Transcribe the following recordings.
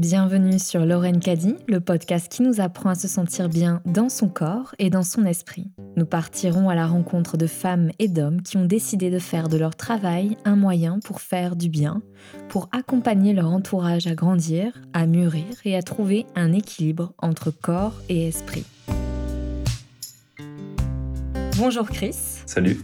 Bienvenue sur Lorraine Caddy, le podcast qui nous apprend à se sentir bien dans son corps et dans son esprit. Nous partirons à la rencontre de femmes et d'hommes qui ont décidé de faire de leur travail un moyen pour faire du bien, pour accompagner leur entourage à grandir, à mûrir et à trouver un équilibre entre corps et esprit. Bonjour Chris. Salut.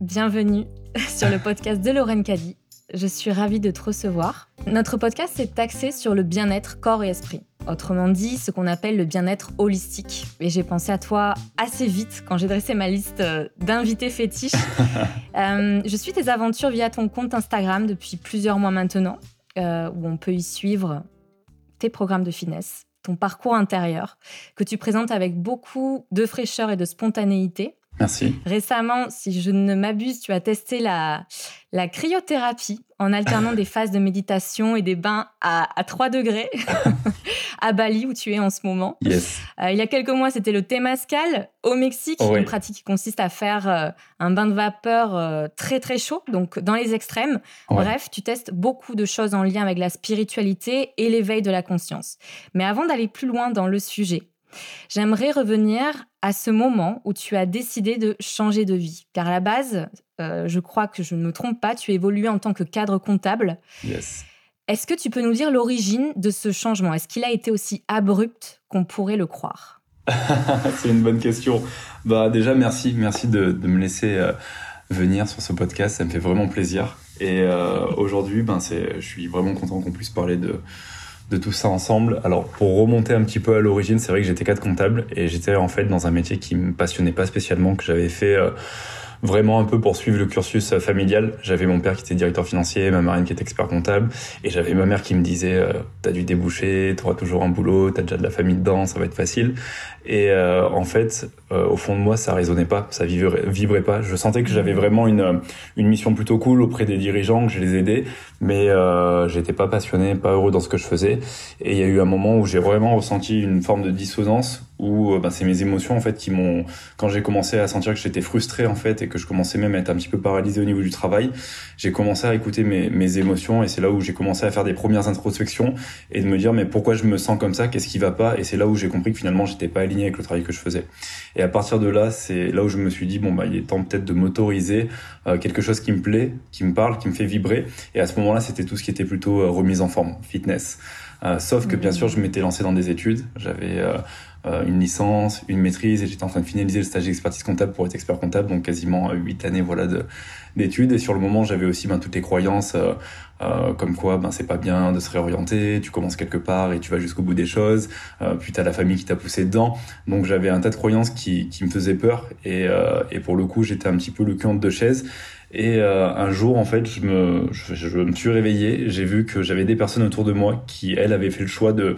Bienvenue sur le podcast de Lorraine Caddy. Je suis ravie de te recevoir. Notre podcast est axé sur le bien-être corps et esprit. Autrement dit, ce qu'on appelle le bien-être holistique. Et j'ai pensé à toi assez vite quand j'ai dressé ma liste euh, d'invités fétiches. Euh, je suis tes aventures via ton compte Instagram depuis plusieurs mois maintenant, euh, où on peut y suivre tes programmes de fitness, ton parcours intérieur, que tu présentes avec beaucoup de fraîcheur et de spontanéité. Merci. Récemment, si je ne m'abuse, tu as testé la, la cryothérapie en alternant des phases de méditation et des bains à, 3 degrés à Bali, où tu es en ce moment. Yes. Euh, il y a quelques mois, c'était le Temascal au Mexique, une pratique qui consiste à faire euh, un bain de vapeur euh, très très chaud, donc dans les extrêmes. Bref, tu testes beaucoup de choses en lien avec la spiritualité et l'éveil de la conscience. Mais avant d'aller plus loin dans le sujet, J'aimerais revenir à ce moment où tu as décidé de changer de vie. Car à la base, euh, je crois que je ne me trompe pas, tu évoluais en tant que cadre comptable. Yes. Est-ce que tu peux nous dire l'origine de ce changement? Est-ce qu'il a été aussi abrupt qu'on pourrait le croire? C'est une bonne question. Bah déjà merci, merci de, me laisser euh, venir sur ce podcast, ça me fait vraiment plaisir. Et euh, aujourd'hui, ben je suis vraiment content qu'on puisse parler de de tout ça ensemble. Alors pour remonter un petit peu à l'origine, c'est vrai que j'étais cadre comptable et j'étais en fait dans un métier qui me passionnait pas spécialement, que j'avais fait euh, vraiment un peu pour suivre le cursus euh, familial. J'avais mon père qui était directeur financier, ma marraine qui était expert comptable, et j'avais ma mère qui me disait euh, t'as dû déboucher, t'auras toujours un boulot, t'as déjà de la famille dedans, ça va être facile. Et euh, en fait, euh, au fond de moi, ça résonnait pas, ça vibrait, vibrait pas. Je sentais que j'avais vraiment une une mission plutôt cool auprès des dirigeants, que je les aidais, mais euh, j'étais pas passionné, pas heureux dans ce que je faisais. Et il y a eu un moment où j'ai vraiment ressenti une forme de dissonance où ben, c'est mes émotions en fait qui m'ont quand j'ai commencé à sentir que j'étais frustré en fait et que je commençais même à être un petit peu paralysé au niveau du travail j'ai commencé à écouter mes, mes émotions et c'est là où j'ai commencé à faire des premières introspections et de me dire mais pourquoi je me sens comme ça qu'est-ce qui va pas et c'est là où j'ai compris que finalement j'étais pas aligné avec le travail que je faisais et à partir de là c'est là où je me suis dit bon bah il est temps peut-être de m'autoriser euh, quelque chose qui me plaît qui me parle qui me fait vibrer et à ce moment-là c'était tout ce qui était plutôt euh, remise en forme fitness euh, sauf que bien mmh. sûr je m'étais lancé dans des études j'avais euh, une licence, une maîtrise, et j'étais en train de finaliser le stage d'expertise comptable pour être expert comptable, donc quasiment huit années voilà d'études. Et sur le moment, j'avais aussi ben, toutes les croyances, euh, euh, comme quoi ben c'est pas bien de se réorienter, tu commences quelque part et tu vas jusqu'au bout des choses, euh, puis t'as la famille qui t'a poussé dedans. Donc j'avais un tas de croyances qui, qui me faisaient peur, et, euh, et pour le coup, j'étais un petit peu le cul entre deux chaises. Et un jour, en fait, je me, je, je me suis réveillé, j'ai vu que j'avais des personnes autour de moi qui, elles, avaient fait le choix de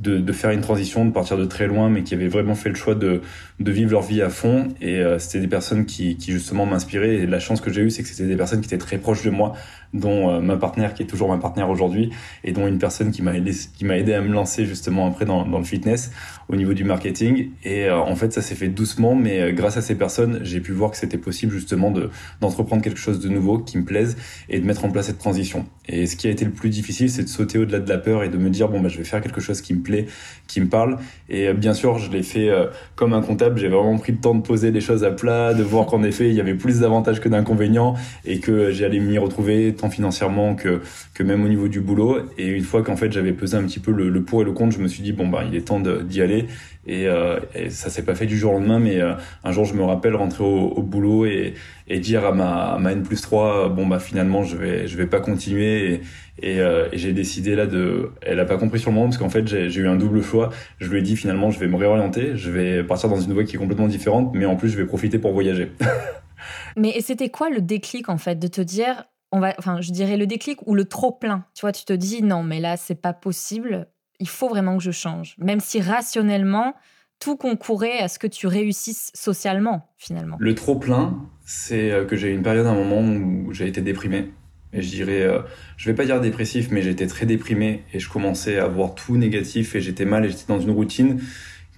de, de, faire une transition, de partir de très loin, mais qui avaient vraiment fait le choix de, de vivre leur vie à fond. Et euh, c'était des personnes qui, qui justement m'inspiraient. Et la chance que j'ai eue, c'est que c'était des personnes qui étaient très proches de moi, dont euh, ma partenaire qui est toujours ma partenaire aujourd'hui, et dont une personne qui m'a aidé, qui m'a aidé à me lancer justement après dans, dans le fitness au niveau du marketing. Et euh, en fait, ça s'est fait doucement, mais grâce à ces personnes, j'ai pu voir que c'était possible justement de d'entreprendre quelque chose de nouveau qui me plaise et de mettre en place cette transition. Et ce qui a été le plus difficile, c'est de sauter au-delà de la peur et de me dire bon bah je vais faire quelque chose qui me plaît, qui me parle. Et bien sûr, je l'ai fait comme un comptable j'ai vraiment pris le temps de poser les choses à plat, de voir qu'en effet, il y avait plus d'avantages que d'inconvénients et que j'allais m'y retrouver tant financièrement que, que même au niveau du boulot. Et une fois qu'en fait, j'avais pesé un petit peu le, pour et le contre, je me suis dit, bon, bah, il est temps d'y aller. Et, euh, et ça s'est pas fait du jour au lendemain, mais euh, un jour, je me rappelle rentrer au, boulot et, dire à ma, à N plus 3, bon, bah, finalement, je vais, je vais pas continuer. Et, et, euh, et j'ai décidé là de. Elle a pas compris sur le moment parce qu'en fait j'ai eu un double choix. Je lui ai dit finalement je vais me réorienter, je vais partir dans une voie qui est complètement différente, mais en plus je vais profiter pour voyager. mais c'était quoi le déclic en fait de te dire, on va, enfin je dirais le déclic ou le trop plein? Tu vois, tu te dis non mais là c'est pas possible. Il faut vraiment que je change, même si rationnellement tout concourait à ce que tu réussisses socialement finalement. Le trop plein, c'est euh, que j'ai eu une période, un moment où j'ai été déprimé et je dirais, euh, je vais pas dire dépressif, mais j'étais très déprimé et je commençais à voir tout négatif et j'étais mal et j'étais dans une routine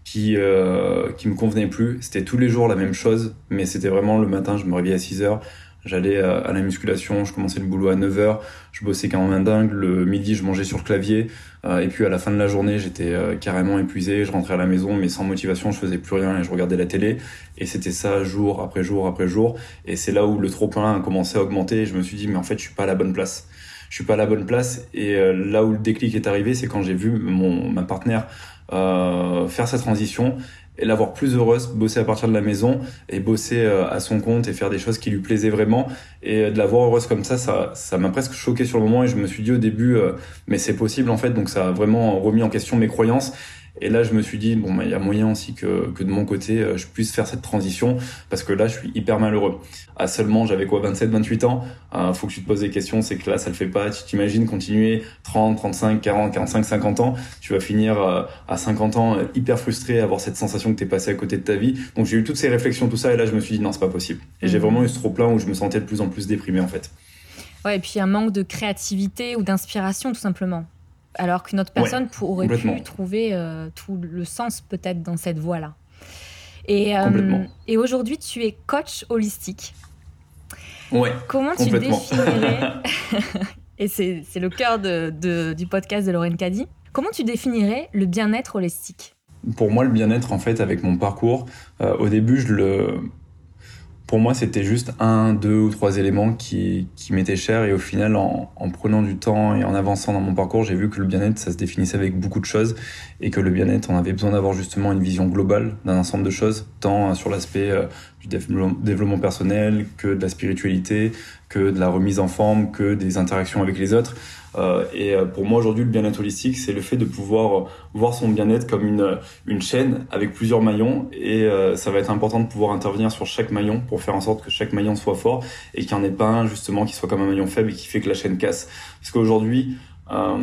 qui euh, qui me convenait plus. C'était tous les jours la même chose, mais c'était vraiment le matin, je me réveillais à 6 heures, J'allais à la musculation, je commençais le boulot à 9h, je bossais quand même dingue, le midi je mangeais sur le clavier, et puis à la fin de la journée j'étais carrément épuisé, je rentrais à la maison mais sans motivation, je faisais plus rien et je regardais la télé, et c'était ça jour après jour après jour, et c'est là où le trop-plein a commencé à augmenter, et je me suis dit mais en fait je suis pas à la bonne place. Je suis pas à la bonne place. Et là où le déclic est arrivé, c'est quand j'ai vu mon ma partenaire euh, faire sa transition et l'avoir plus heureuse, bosser à partir de la maison et bosser euh, à son compte et faire des choses qui lui plaisaient vraiment. Et de la voir heureuse comme ça, ça, ça m'a presque choqué sur le moment et je me suis dit au début, euh, mais c'est possible en fait. Donc ça a vraiment remis en question mes croyances et là, je me suis dit, bon, bah, il y a moyen aussi que, que de mon côté, euh, je puisse faire cette transition, parce que là, je suis hyper malheureux. À seulement, j'avais quoi, 27, 28 ans, euh, faut que tu te poses des questions, c'est que là, ça le fait pas. Tu t'imagines continuer 30, 35, 40, 45, 50 ans, tu vas finir euh, à 50 ans euh, hyper frustré, avoir cette sensation que t'es passé à côté de ta vie. Donc j'ai eu toutes ces réflexions, tout ça, et là, je me suis dit, non, c'est pas possible. Et j'ai mmh. vraiment eu ce trop plein où je me sentais de plus en plus déprimé, en fait. Ouais, et puis un manque de créativité ou d'inspiration, tout simplement alors qu'une autre personne pourrait pu trouver euh, tout le sens peut-être dans cette voie-là. Et, euh, et aujourd'hui, tu es coach holistique. Ouais. Comment tu définirais, et c'est le cœur de, du podcast de Lorraine Caddy, comment tu définirais le bien-être holistique? Pour moi, le bien-être, en fait, avec mon parcours, euh, au début, je le, pour moi, c'était juste un, deux ou trois éléments qui, qui m'étaient chers. Et au final, en, en, prenant du temps et en avançant dans mon parcours, j'ai vu que le bien-être, ça se définissait avec beaucoup de choses. Et que le bien-être, on avait besoin d'avoir justement une vision globale d'un ensemble de choses, tant sur l'aspect euh, du développement personnel que de la spiritualité, que de la remise en forme, que des interactions avec les autres. Euh, et euh, pour moi aujourd'hui, le bien-être holistique, c'est le fait de pouvoir voir son bien-être comme une, une chaîne avec plusieurs maillons. Et euh, ça va être important de pouvoir intervenir sur chaque maillon pour faire en sorte que chaque maillon soit fort et qu'il n'y en ait pas un justement qui soit comme un maillon faible et qui fait que la chaîne casse. Parce qu'aujourd'hui, euh,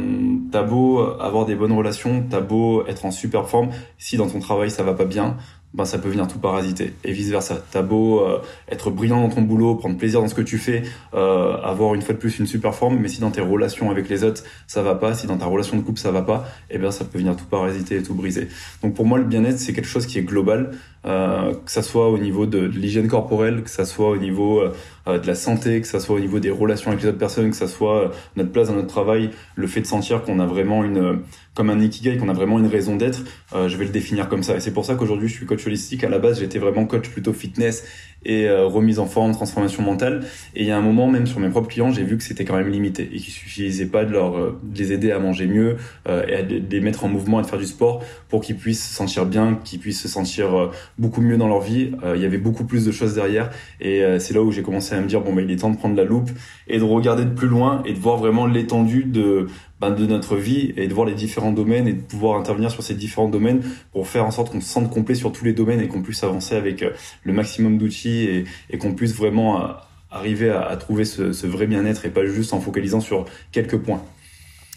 t'as beau avoir des bonnes relations, t'as beau être en super forme, si dans ton travail ça va pas bien, ben ça peut venir tout parasiter et vice versa. T'as beau euh, être brillant dans ton boulot, prendre plaisir dans ce que tu fais, euh, avoir une fois de plus une super forme, mais si dans tes relations avec les autres ça va pas, si dans ta relation de couple ça va pas, eh bien ça peut venir tout parasiter et tout briser. Donc pour moi le bien-être c'est quelque chose qui est global, euh, que ça soit au niveau de, l'hygiène corporelle, que ça soit au niveau euh, euh, de la santé, que ça soit au niveau des relations avec les autres personnes, que ça soit notre place dans notre travail, le fait de sentir qu'on a vraiment une comme un ikigai, qu'on a vraiment une raison d'être, euh, je vais le définir comme ça. Et c'est pour ça qu'aujourd'hui, je suis coach holistique. À la base, j'étais vraiment coach plutôt fitness et euh, remise en forme, transformation mentale. Et il y a un moment, même sur mes propres clients, j'ai vu que c'était quand même limité et qu'il suffisait pas de leur euh, de les aider à manger mieux et à les mettre en mouvement, à faire du sport pour qu'ils puissent se sentir bien, qu'ils puissent se sentir beaucoup mieux dans leur vie. il y avait beaucoup plus de choses derrière. Et c'est là où j'ai commencé à me dire bon, bah, il est temps de prendre la loupe et de regarder de plus loin et de voir vraiment l'étendue de ben, de notre vie et de voir les différents domaines et de pouvoir intervenir sur ces différents domaines pour faire en sorte qu'on se sente complet sur tous les domaines et qu'on puisse avancer avec euh, le maximum d'outils et, et qu'on puisse vraiment euh, arriver à, trouver ce, ce vrai bien-être et pas juste en focalisant sur quelques points.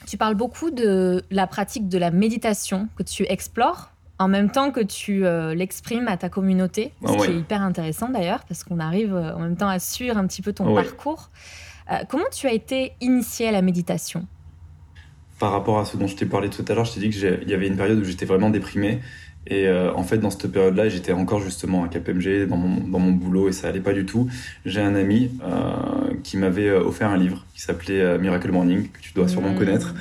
Tu parles beaucoup de la pratique de la méditation que tu explores en même temps que tu euh, l'exprimes à ta communauté, ce qui est hyper intéressant d'ailleurs, parce qu'on arrive en même temps à suivre un petit peu ton parcours. comment tu as été initié à la méditation? Par rapport à ce dont je t'ai parlé tout à l'heure, je t'ai dit qu'il y avait une période où j'étais vraiment déprimé. Et euh, en fait, dans cette période-là, j'étais encore justement à KPMG, dans mon, dans mon boulot, et ça allait pas du tout. J'ai un ami euh, qui m'avait euh, offert un livre qui s'appelait Miracle Morning, que tu dois sûrement mmh. connaître,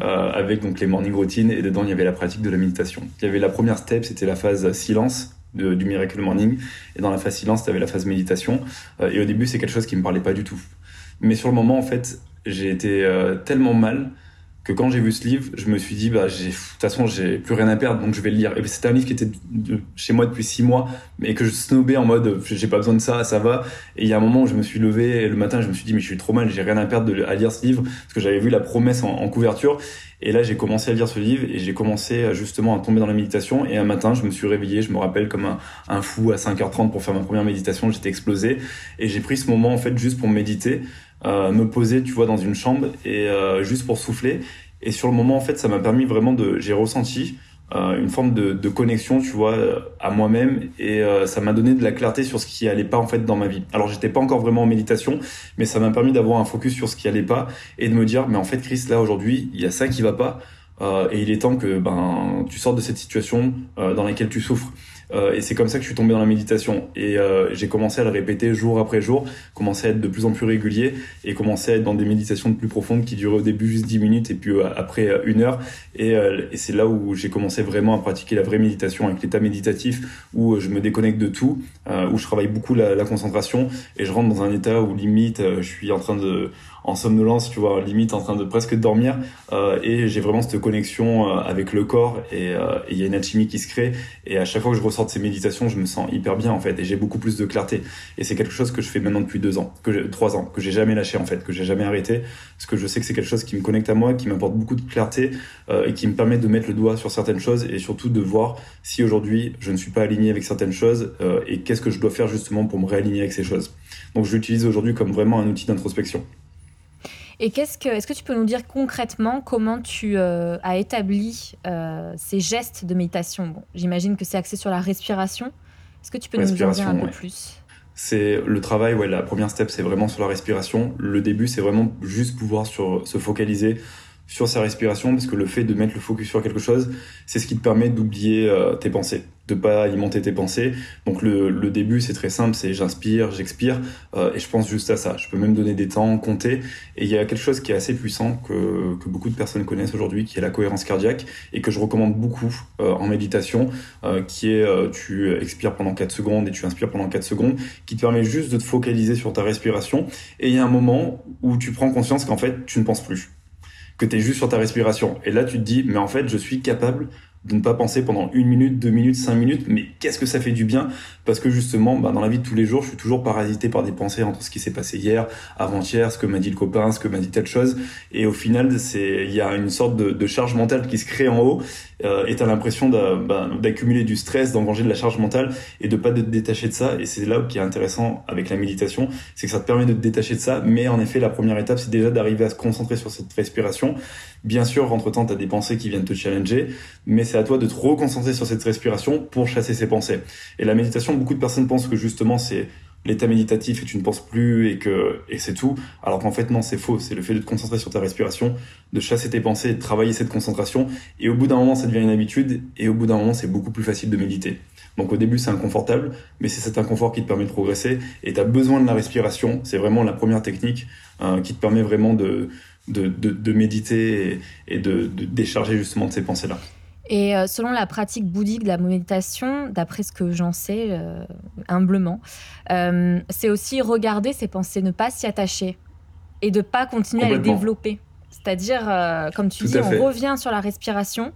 avec donc les morning routines, et dedans, il y avait la pratique de la méditation. Il y avait la première step, c'était la phase silence, du Miracle Morning. Et dans la phase silence, tu avais la phase méditation. et au début, c'est quelque chose qui me parlait pas du tout. Mais sur le moment, en fait, j'ai été tellement mal que quand j'ai vu ce livre, je me suis dit, bah, de toute façon, j'ai plus rien à perdre, donc je vais le lire. Et c'était un livre qui était chez moi depuis six mois, mais que je snobais en mode, j'ai pas besoin de ça, ça va. Et il y a un moment où je me suis levé, et le matin, je me suis dit, mais je suis trop mal, j'ai rien à perdre de, à lire ce livre, parce que j'avais vu la promesse en, couverture. Et là, j'ai commencé à lire ce livre, et j'ai commencé justement à tomber dans la méditation. Et un matin, je me suis réveillé, je me rappelle comme un, un fou à 5h30 pour faire ma première méditation, j'étais explosé. Et j'ai pris ce moment, en fait, juste pour méditer. Euh, me poser, tu vois, dans une chambre et euh, juste pour souffler. Et sur le moment, en fait, ça m'a permis vraiment de, j'ai ressenti euh, une forme de, de, connexion, tu vois, à moi-même, et ça m'a donné de la clarté sur ce qui allait pas en fait dans ma vie. Alors, j'étais pas encore vraiment en méditation, mais ça m'a permis d'avoir un focus sur ce qui allait pas et de me dire, mais en fait, Chris, là aujourd'hui, il y a ça qui va pas, et il est temps que ben tu sortes de cette situation dans laquelle tu souffres. Euh, et c'est comme ça que je suis tombé dans la méditation. Et euh, j'ai commencé à le répéter jour après jour, commencé à être de plus en plus régulier et commencé à être dans des méditations de plus profondes qui duraient au début juste 10 minutes et puis euh, après une heure. Et, c'est là où j'ai commencé vraiment à pratiquer la vraie méditation avec l'état méditatif où je me déconnecte de tout, où je travaille beaucoup la, concentration et je rentre dans un état où limite je suis en train de en somnolence, tu vois, limite en train de presque dormir. Euh, et j'ai vraiment cette connexion euh, avec le corps euh, et il y a une alchimie qui se crée. Et à chaque fois que je ressors de ces méditations, je me sens hyper bien en fait et j'ai beaucoup plus de clarté. Et c'est quelque chose que je fais maintenant depuis deux ans, que trois ans, que j'ai jamais lâché en fait, que j'ai jamais arrêté, parce que je sais que c'est quelque chose qui me connecte à moi, qui m'apporte beaucoup de clarté euh, et qui me permet de mettre le doigt sur certaines choses et surtout de voir si aujourd'hui je ne suis pas aligné avec certaines choses euh, et qu'est-ce que je dois faire justement pour me réaligner avec ces choses. Donc je l'utilise aujourd'hui comme vraiment un outil d'introspection. Et qu'est-ce que, est-ce que tu peux nous dire concrètement comment tu euh, as établi euh, ces gestes de méditation? Bon, J'imagine que c'est axé sur la respiration. Est-ce que tu peux nous en dire un peu plus? C'est le travail, ouais, la première step, c'est vraiment sur la respiration. Le début, c'est vraiment juste pouvoir sur, se focaliser sur sa respiration, parce que le fait de mettre le focus sur quelque chose, c'est ce qui te permet d'oublier euh, tes pensées de pas alimenter tes pensées. Donc le, le début c'est très simple, c'est j'inspire, j'expire euh, et je pense juste à ça. Je peux même donner des temps, compter. Et il y a quelque chose qui est assez puissant que, que beaucoup de personnes connaissent aujourd'hui, qui est la cohérence cardiaque et que je recommande beaucoup euh, en méditation, euh, qui est tu expires pendant 4 secondes et tu inspires pendant 4 secondes, qui te permet juste de te focaliser sur ta respiration. Et il y a un moment où tu prends conscience qu'en fait tu ne penses plus que tu es juste sur ta respiration. Et là, tu te dis, mais en fait, je suis capable de ne pas penser pendant une minute, deux minutes, cinq minutes, mais qu'est-ce que ça fait du bien? Parce que justement, bah, dans la vie de tous les jours, je suis toujours parasité par des pensées entre ce qui s'est passé hier, avant-hier, ce que m'a dit le copain, ce que m'a dit telle chose, et au final, c'est il y a une sorte de, de, charge mentale qui se crée en haut, euh, et t'as l'impression bah, d'accumuler du stress, d'engranger de la charge mentale, et de pas te détacher de ça. Et c'est là qui est intéressant avec la méditation, c'est que ça te permet de te détacher de ça, mais en effet, la première étape, c'est déjà d'arriver à se concentrer sur cette respiration. Bien sûr, entre-temps, t'as des pensées qui viennent te challenger, mais c'est à toi de te reconcentrer sur cette respiration pour chasser ces pensées. Et la méditation, beaucoup de personnes pensent que justement c'est l'état méditatif et tu ne penses plus et que et c'est tout. Alors qu'en fait non, c'est faux. C'est le fait de te concentrer sur ta respiration, de chasser tes pensées, de travailler cette concentration. Et au bout d'un moment, ça devient une habitude. Et au bout d'un moment, c'est beaucoup plus facile de méditer. Donc au début, c'est inconfortable, mais c'est cet inconfort qui te permet de progresser. Et tu as besoin de la respiration. C'est vraiment la première technique euh, qui te permet vraiment de de, de, de méditer et, et de, de décharger justement de ces pensées-là. Et euh, selon la pratique bouddhique de la méditation, d'après ce que j'en sais euh, humblement, euh, c'est aussi regarder ses pensées, ne pas s'y attacher et de pas continuer à les développer. C'est-à-dire, comme tu dis, on revient sur la respiration.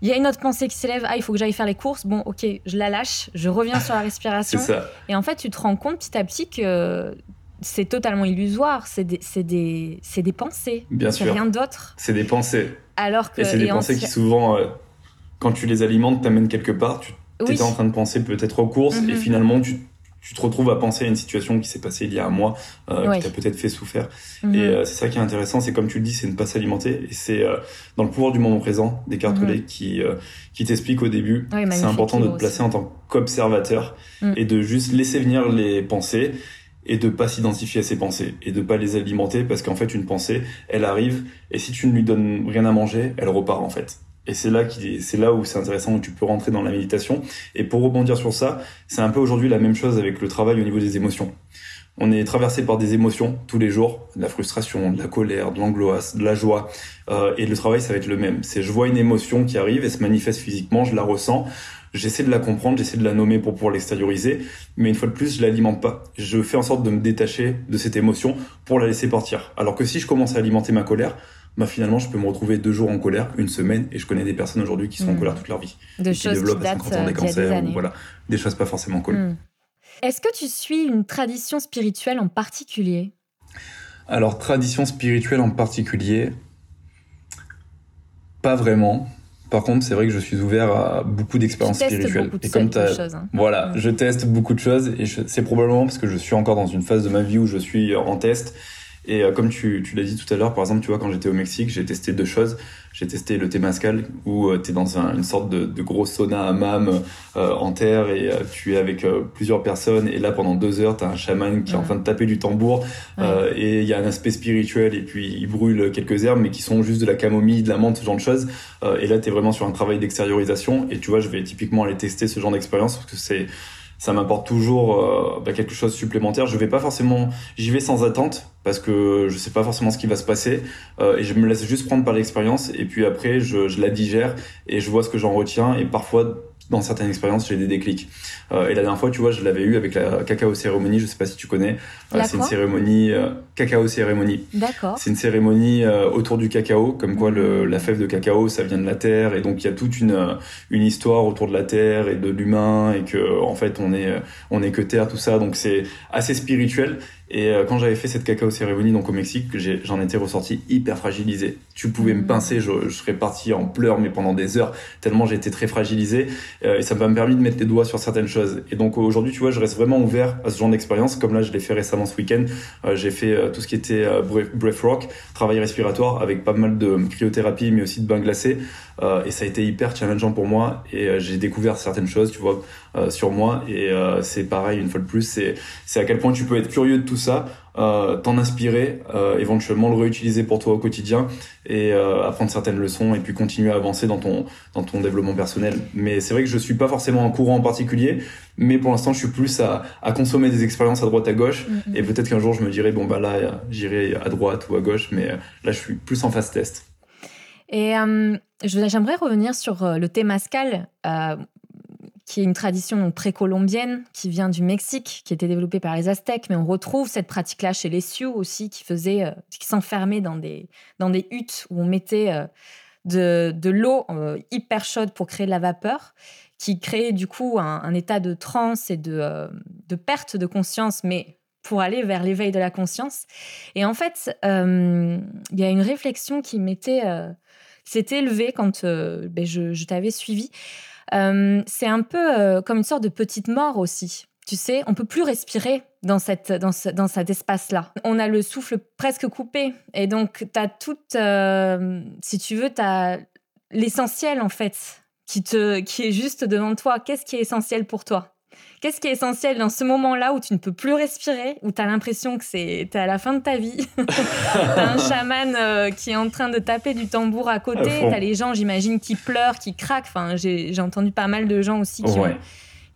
Il y a une autre pensée qui s'élève, ah, il faut que j'aille faire les courses. Bon, ok, je la lâche, je reviens sur la respiration. Et en fait, tu te rends compte petit à petit que c'est totalement illusoire, c'est des, des, des, pensées. Bien sûr. rien d'autre. C'est des pensées. Alors que, et c'est des pensées qui souvent, euh, quand tu les alimentes, t'amènent quelque part. Tu étais en train de penser peut-être aux courses et mhm. finalement tu, tu, te retrouves à penser à une situation qui s'est passée il y a un mois, euh, qui t'a peut-être fait souffrir. Mhm. Et euh, c'est ça qui est intéressant, c'est comme tu le dis, c'est ne pas s'alimenter. Et c'est euh, dans le pouvoir du moment présent des cartes mm qui, qui t'explique au début. c'est important de te placer en tant qu'observateur mm. et de juste laisser venir les pensées et de pas s'identifier à ses pensées et de pas les alimenter parce qu'en fait une pensée elle arrive et si tu ne lui donnes rien à manger elle repart en fait et c'est là qui c'est là où c'est intéressant où tu peux rentrer dans la méditation et pour rebondir sur ça c'est un peu aujourd'hui la même chose avec le travail au niveau des émotions on est traversé par des émotions tous les jours, de la frustration, de la colère, de l'angoisse, de la joie. Euh, et le travail, ça va être le même. C'est je vois une émotion qui arrive, et se manifeste physiquement, je la ressens, J'essaie de la comprendre, j'essaie de la nommer pour pouvoir l'extérioriser, mais une fois de plus, je l'alimente pas. Je fais en sorte de me détacher de cette émotion pour la laisser partir. Alors que si je commence à alimenter ma colère, bah finalement, je peux me retrouver deux jours en colère, une semaine, et je connais des personnes aujourd'hui qui sont en hmm. colère toute leur vie. De choses qui développent à 50 ans des cancers, des voilà, des choses pas forcément cool. Hmm. Est-ce que tu suis une tradition spirituelle en particulier? Alors, tradition spirituelle en particulier, pas vraiment. Par contre, c'est vrai que je suis ouvert à beaucoup d'expériences spirituelles. et comme tu hein. voilà, je teste beaucoup de choses et c'est probablement parce que je suis encore dans une phase de ma vie où je suis en test Et euh, comme tu, tu l'as dit tout à l'heure, par exemple, tu vois, quand j'étais au Mexique, j'ai testé deux choses. J'ai testé le Temascal, où euh, tu es dans un, une sorte de, de gros sauna à mam euh, en terre et tu es avec plusieurs personnes. Et là, pendant deux heures, tu as un chaman qui est en train de taper du tambour. et il y a un aspect spirituel. Et puis, il brûle quelques herbes, mais qui sont juste de la camomille, de la menthe, ce genre de choses. et là, tu es vraiment sur un travail d'extériorisation. Et tu vois, je vais typiquement aller tester ce genre d'expérience parce que c'est ça m'apporte toujours euh, bah, quelque chose supplémentaire. Je vais pas forcément, j'y vais sans attente parce que je sais pas forcément ce qui va se passer euh, et je me laisse juste prendre par l'expérience et puis après je, je la digère et je vois ce que j'en retiens et parfois dans certaines expériences, j'ai des déclics. Euh, et la dernière fois, tu vois, je l'avais eu avec la cacao cérémonie. Je sais pas si tu connais. Euh, c'est une cérémonie euh, cacao cérémonie. D'accord. C'est une cérémonie euh, autour du cacao, comme quoi le, la fève de cacao, ça vient de la terre, et donc il y a toute une euh, une histoire autour de la terre et de l'humain, et que en fait on est on est que terre, tout ça. Donc c'est assez spirituel. Et euh, quand j'avais fait cette cacao cérémonie donc au Mexique, j'en étais ressorti hyper fragilisé. Tu pouvais me mmh. pincer, je, je, serais parti en pleurs mais pendant des heures tellement j'étais très fragilisé. Euh, et ça m'a permis de mettre les doigts sur certaines choses. Et donc aujourd'hui, tu vois, je reste vraiment ouvert à ce genre d'expérience. Comme là, je l'ai fait récemment ce week-end. Euh, j'ai fait tout ce qui était breathwork, travail respiratoire avec pas mal de cryothérapie mais aussi de bain glacé. Et ça a été hyper challengeant pour moi. Et j'ai découvert certaines choses, tu vois, sur moi. Et c'est pareil une fois de plus, c'est c'est à quel point tu peux être curieux de tout ça, euh, t'en inspirer, euh, éventuellement le réutiliser pour toi au quotidien et euh, apprendre certaines leçons et puis continuer à avancer dans ton dans ton développement personnel. Mais c'est vrai que je suis pas forcément en courant en particulier, mais pour l'instant je suis plus à, à consommer des expériences à droite à gauche mm-hmm. et peut-être qu'un jour je me dirai bon bah là j'irai à droite ou à gauche, mais là je suis plus en phase test. Et j'aimerais revenir sur le thé mascal qui est une tradition précolombienne qui vient du Mexique, qui était développée par les Aztèques, mais on retrouve cette pratique-là chez les Sioux aussi, qui faisaient, euh, qui s'enfermaient dans des, dans des huttes où on mettait euh, de, de l'eau euh, hyper chaude pour créer de la vapeur, qui créait du coup un, état de transe et de, de perte de conscience, mais pour aller vers l'éveil de la conscience. Et en fait, il y a une réflexion qui m'était, s'est élevée quand ben je, t'avais suivi euh, c'est un peu euh, comme une sorte de petite mort aussi. Tu sais, on peut plus respirer dans, cette, dans, dans cet espace-là. On a le souffle presque coupé. Et donc, tu as tout, euh, si tu veux, tu as l'essentiel, en fait, qui, te, qui est juste devant toi. Qu'est-ce qui est essentiel pour toi? Qu'est-ce qui est essentiel dans ce moment-là où tu ne peux plus respirer, où tu as l'impression que c'est à la fin de ta vie? Tu as un chaman euh, qui est en train de taper du tambour à côté, tu as les gens, j'imagine, qui pleurent, qui craquent. Enfin, j'ai entendu pas mal de gens aussi qui ont,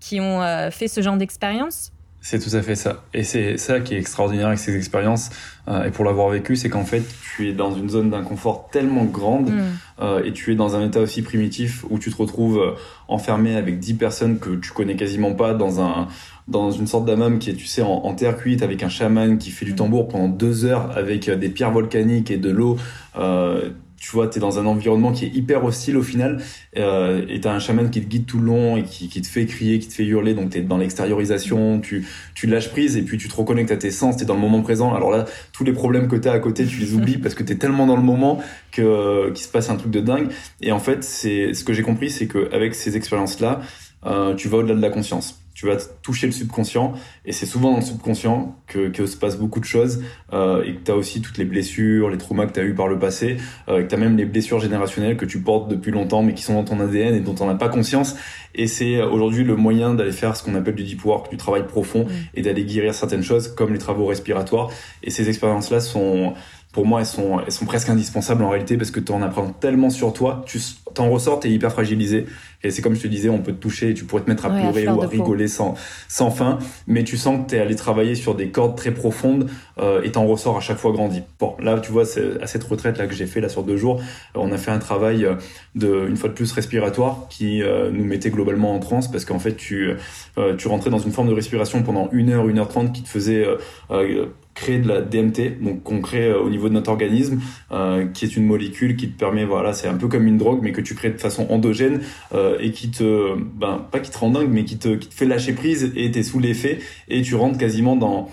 qui ont euh, fait ce genre d'expérience. C'est tout à fait ça. Et c'est ça qui est extraordinaire avec ces expériences. Euh, et pour l'avoir vécu, c'est qu'en fait, tu es dans une zone d'inconfort tellement grande mm. euh, et tu es dans un état aussi primitif où tu te retrouves euh, enfermé avec dix personnes que tu connais quasiment pas dans un dans une sorte d'amam qui est, tu sais, en, terre cuite avec un chaman qui fait du tambour pendant deux heures avec des pierres volcaniques et de l'eau. Euh, tu vois, tu es dans un environnement qui est hyper hostile au final, euh, et tu as un chaman qui te guide tout le long et qui, qui te fait crier, qui te fait hurler, donc tu es dans l'extériorisation, tu, tu lâches prise et puis tu te reconnectes à tes sens, tu es dans le moment présent. Alors là, tous les problèmes que tu as à côté, tu les oublies parce que tu es tellement dans le moment que qu'il se passe un truc de dingue. Et en fait, c'est ce que j'ai compris, c'est qu'avec ces expériences-là, euh, tu vas au-delà de la conscience tu vas toucher le subconscient. Et c'est souvent dans le subconscient que, que se passe beaucoup de choses. Euh, et que tu as aussi toutes les blessures, les traumas que tu as eu par le passé, euh, que tu as même les blessures générationnelles que tu portes depuis longtemps mais qui sont dans ton ADN et dont on n'a pas conscience. Et c'est aujourd'hui le moyen d'aller faire ce qu'on appelle du deep work, du travail profond et d'aller guérir certaines choses comme les travaux respiratoires. Et ces expériences-là sont pour moi, elles sont, elles sont presque indispensables en réalité parce que tu en apprends tellement sur toi, tu t'en ressors, t'es hyper fragilisé. Et c'est comme je te disais, on peut te toucher tu pourrais te mettre à pleurer ou à rigoler sans, sans fin, mais tu sens que tu es allé travailler sur des cordes très profondes euh, et t'en ressors à chaque fois grandi. Bon, là, tu vois, c'est à cette retraite là que j'ai fait là sur deux jours, on a fait un travail euh, de une fois de plus respiratoire qui euh, nous mettait globalement en transe parce qu'en fait, tu euh, tu rentrais dans une forme de respiration pendant une heure, une heure trente qui te faisait créer de la DMT, donc qu'on crée au niveau de notre organisme, euh, qui est une molécule qui te permet, voilà, c'est un peu comme une drogue, mais que tu crées de façon endogène euh, et qui te, ben pas qui te rend dingue, mais qui te, qui te fait lâcher prise et t'es sous l'effet et tu rentres quasiment dans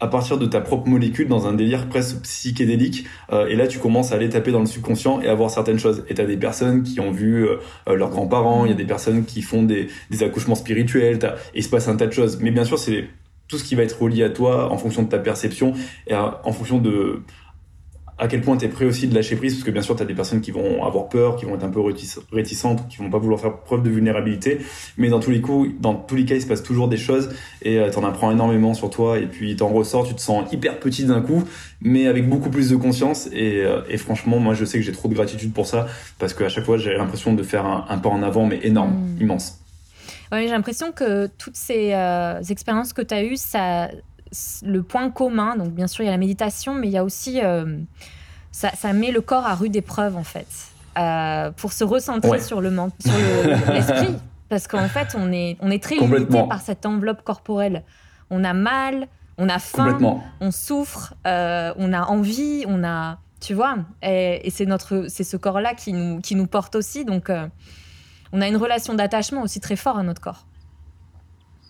à partir de ta propre molécule dans un délire presque psychédélique euh, et là tu commences à aller taper dans le subconscient et à voir certaines choses. Et t'as des personnes qui ont vu euh, leurs grands-parents il y a des personnes qui font des, des accouchements spirituels et il se passe un tas de choses. Mais bien sûr c'est tout ce qui va être relié à toi en fonction de ta perception et en fonction de à quel point tu es prêt aussi de lâcher prise, parce que bien sûr, tu as des personnes qui vont avoir peur, qui vont être un peu réticentes, qui vont pas vouloir faire preuve de vulnérabilité, mais dans tous les coups, dans tous les cas, il se passe toujours des choses et euh, tu en apprends énormément sur toi et puis t'en ressors, tu te sens hyper petit d'un coup, mais avec beaucoup plus de conscience et, euh, et franchement, moi je sais que j'ai trop de gratitude pour ça, parce qu'à chaque fois, j'ai l'impression de faire un, pas en avant, mais énorme, mmh. immense. Ouais, j'ai l'impression que toutes ces euh, expériences que tu as eues, ça, le point commun, donc bien sûr il y a la méditation, mais il y a aussi, euh, ça, met le corps à rude épreuve en fait, euh, pour se recentrer sur le sur l'esprit, parce qu'en fait on est, on est très limité par cette enveloppe corporelle. On a mal, on a faim, on souffre, euh, on a envie, on a, tu vois, et, c'est notre, c'est ce corps-là qui nous, qui nous porte aussi, donc on a une relation d'attachement aussi très fort à notre corps.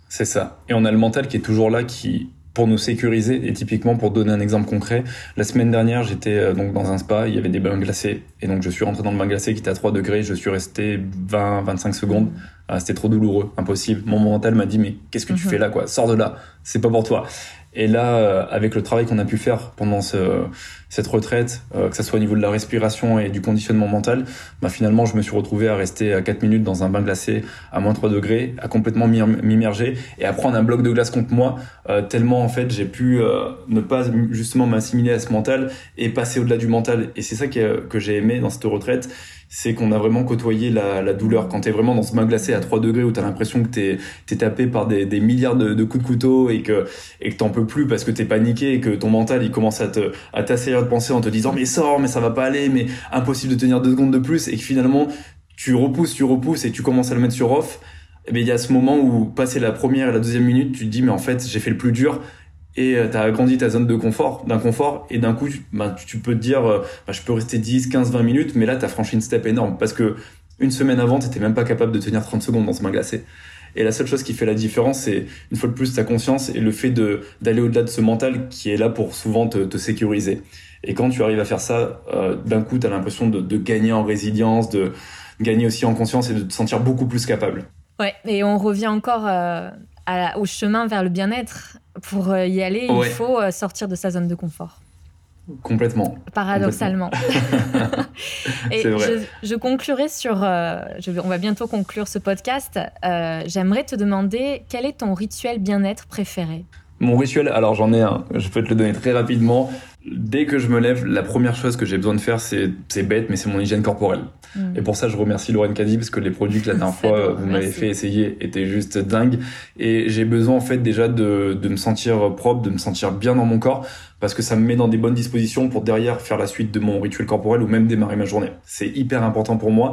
C'est ça. Et on a le mental qui est toujours là, qui pour nous sécuriser. Et typiquement, pour donner un exemple concret, la semaine dernière, j'étais euh, donc dans un spa, il y avait des bains glacés. Et donc, je suis rentré dans le bain glacé qui était à 3 degrés. Je suis resté 20, 25 secondes. Ah, c'était trop douloureux, impossible. Mon mental m'a dit, mais qu'est-ce que tu mhm. fais là, quoi? Sors de là. C'est pas pour toi. Et là, euh, avec le travail qu'on a pu faire pendant ce, cette retraite, euh, que ce soit au niveau de la respiration et du conditionnement mental, bah finalement, je me suis retrouvé à rester à 4 minutes dans un bain glacé à moins 3 degrés, à complètement m'immerger et à prendre un bloc de glace contre moi, euh, tellement en fait j'ai pu ne pas justement m'assimiler à ce mental et passer au-delà du mental. Et c'est ça que, que j'ai aimé dans cette retraite, c'est qu'on a vraiment côtoyé la, la douleur. Quand t'es vraiment dans ce bain glacé à 3 degrés où t'as l'impression que t'es es tapé par des, des milliards de, de, coups de couteau et que et que t'en peux plus parce que t'es paniqué et que ton mental il commence à te à t'assaillir de penser en te disant mais sors mais ça va pas aller mais impossible de tenir deux secondes de plus et que finalement tu repousses tu repousses et tu commences à le mettre sur off. Et eh il y a ce moment où passer la première et la deuxième minute tu te dis mais en fait j'ai fait le plus dur et euh, tu as agrandi ta zone de confort, d'inconfort, et d'un coup, ben, tu peux te dire, euh, ben, je peux rester 10, 15, 20 minutes, mais là, tu as franchi une step énorme, parce que une semaine avant, tu même pas capable de tenir 30 secondes dans ce bain glacé. Et la seule chose qui fait la différence, c'est une fois de plus ta conscience et le fait d'aller au-delà de ce mental qui est là pour souvent te, sécuriser. Et quand tu arrives à faire ça, euh, d'un coup, tu as l'impression de, gagner en résilience, de gagner aussi en conscience et de te sentir beaucoup plus capable. Ouais, et on revient encore au chemin vers le bien-être. Pour euh, y aller, il faut euh, sortir de sa zone de confort. Complètement. Paradoxalement. et je, je, conclurai sur. Euh, je, on va bientôt conclure ce podcast. J'aimerais te demander quel est ton rituel bien-être préféré? Mon rituel, alors j'en ai un. Je peux te le donner très rapidement. Dès que je me lève, la première chose que j'ai besoin de faire, c'est bête, mais c'est mon hygiène corporelle. Mm. Et pour ça, je remercie Lorraine Caddy parce que les produits que la dernière fois vous m'avez fait essayer étaient juste dingues. Et j'ai besoin en fait déjà de, de me sentir propre, de me sentir bien dans mon corps parce que ça me met dans des bonnes dispositions pour derrière faire la suite de mon rituel corporel ou même démarrer ma journée. C'est hyper important pour moi.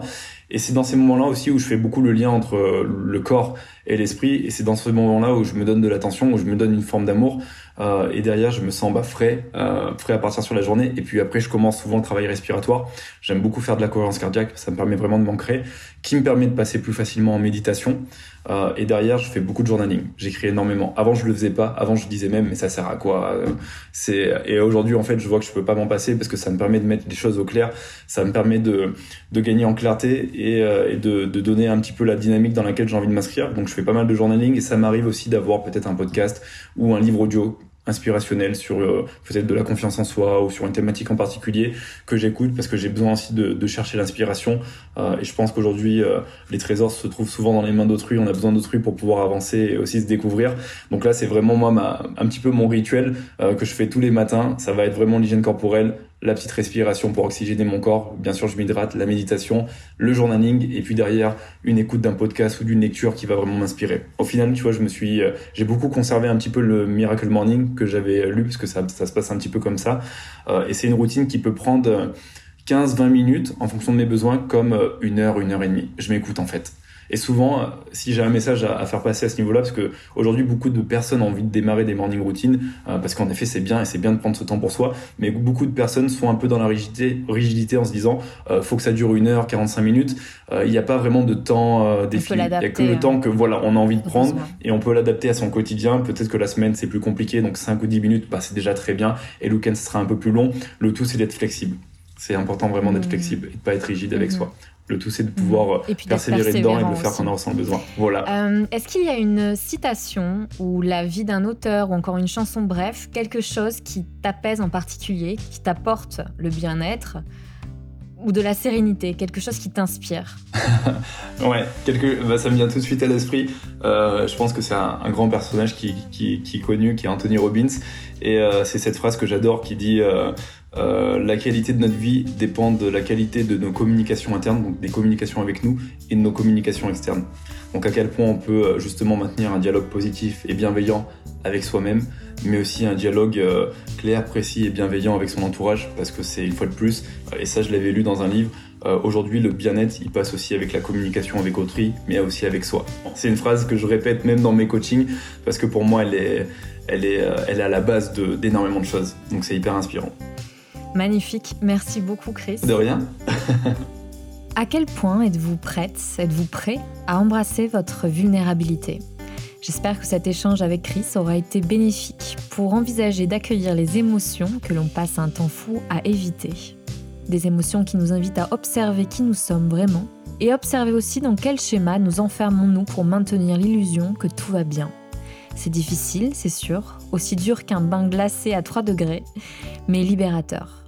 Et c'est dans ces moments-là aussi où je fais beaucoup le lien entre le corps et l'esprit. Et c'est dans ce moment-là où je me donne de l'attention, où je me donne une forme d'amour. Euh, et derrière, je me sens bah, frais, euh, frais à partir sur la journée. Et puis après, je commence souvent le travail respiratoire. J'aime beaucoup faire de la cohérence cardiaque. Ça me permet vraiment de m'ancrer, qui me permet de passer plus facilement en méditation. Euh, et derrière, je fais beaucoup de journaling. J'écris énormément. Avant, je le faisais pas. Avant, je disais même, mais ça sert à quoi euh, C'est et aujourd'hui, en fait, je vois que je peux pas m'en passer parce que ça me permet de mettre des choses au clair. Ça me permet de de gagner en clarté et, euh, et de, de donner un petit peu la dynamique dans laquelle j'ai envie de m'inscrire. Donc, je fais pas mal de journaling et ça m'arrive aussi d'avoir peut-être un podcast ou un livre audio inspirationnel sur euh, peut-être de la confiance en soi ou sur une thématique en particulier que j'écoute parce que j'ai besoin aussi de, de chercher l'inspiration. Euh, et je pense qu'aujourd'hui euh, les trésors se trouvent souvent dans les mains d'autrui. On a besoin d'autrui pour pouvoir avancer et aussi se découvrir. Donc là c'est vraiment moi ma, un petit peu mon rituel que je fais tous les matins. Ça va être vraiment l'hygiène corporelle la petite respiration pour oxygéner mon corps. Bien sûr, je m'hydrate, la méditation, le journaling, et puis derrière, une écoute d'un podcast ou d'une lecture qui va vraiment m'inspirer. Au final, tu vois, je me suis, euh, j'ai beaucoup conservé un petit peu le Miracle Morning que j'avais lu, parce que ça, ça se passe un petit peu comme ça. Euh, et c'est une routine qui peut prendre 15-20 minutes en fonction de mes besoins, comme euh, une heure, une heure et demie. Je m'écoute en fait. Et souvent, euh, si j'ai un message à, faire passer à ce niveau-là, parce que aujourd'hui beaucoup de personnes ont envie de démarrer des morning routines, euh, parce qu'en effet c'est bien et c'est bien de prendre ce temps pour soi, mais beaucoup de personnes sont un peu dans la rigidité, rigidité en se disant euh, faut que ça dure une heure, 45 minutes. Euh, il n'y a pas vraiment de temps défini. Il n'y a que le temps que voilà on a envie de prendre et on peut l'adapter à son quotidien. Peut-être que la semaine c'est plus compliqué, donc 5 ou 10 minutes, bah, c'est déjà très bien. Et le week-end ce sera un peu plus long. Le tout c'est d'être flexible. C'est important vraiment d'être mmh. flexible et de pas être rigide avec mmh. soi. Le tout, c'est de pouvoir Et puis d'être persévérer dedans et de le faire aussi. quand on ressent le besoin. Voilà. Euh, Est-ce qu'il y a une citation ou la vie d'un auteur ou encore une chanson, bref, quelque chose qui t'apaise en particulier, qui t'apporte le bien-être ou de la sérénité, quelque chose qui t'inspire? Ouais, quelque... bah, ça me vient tout de suite à l'esprit. Euh, je pense que c'est un, un grand personnage qui, qui, qui est connu, qui est Anthony Robbins. Et euh, c'est cette phrase que j'adore qui dit euh, La qualité de notre vie dépend de la qualité de nos communications internes, donc des communications avec nous, et de nos communications externes. Donc à quel point on peut euh, justement maintenir un dialogue positif et bienveillant avec soi-même, mais aussi un dialogue euh, clair, précis et bienveillant avec son entourage, parce que c'est une fois de plus, et ça je l'avais lu dans un livre, aujourd'hui le bien-être il passe aussi avec la communication avec autrui, mais aussi avec soi. C'est une phrase que je répète même dans mes coachings, parce que pour moi elle est, elle est, elle est à la base d'énormément de, choses, donc c'est hyper inspirant. Magnifique, merci beaucoup Chris. De rien À quel point êtes-vous prête, êtes-vous prêt à embrasser votre vulnérabilité? J'espère que cet échange avec Chris aura été bénéfique pour envisager d'accueillir les émotions que l'on passe un temps fou à éviter. Des émotions qui nous invitent à observer qui nous sommes vraiment et observer aussi dans quel schéma nous enfermons-nous pour maintenir l'illusion que tout va bien. C'est difficile, c'est sûr, aussi dur qu'un bain glacé à 3 degrés, mais libérateur.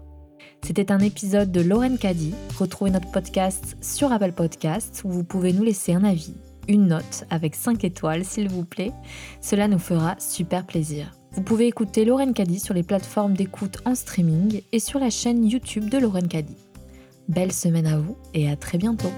C'était un épisode de Lauren Caddy. Retrouvez notre podcast sur Apple Podcasts où vous pouvez nous laisser un avis, une note avec 5 étoiles s'il vous plaît. Cela nous fera super plaisir. Vous pouvez écouter Lauren Caddy sur les plateformes d'écoute en streaming et sur la chaîne YouTube de Lauren Caddy. Belle semaine à vous et à très bientôt.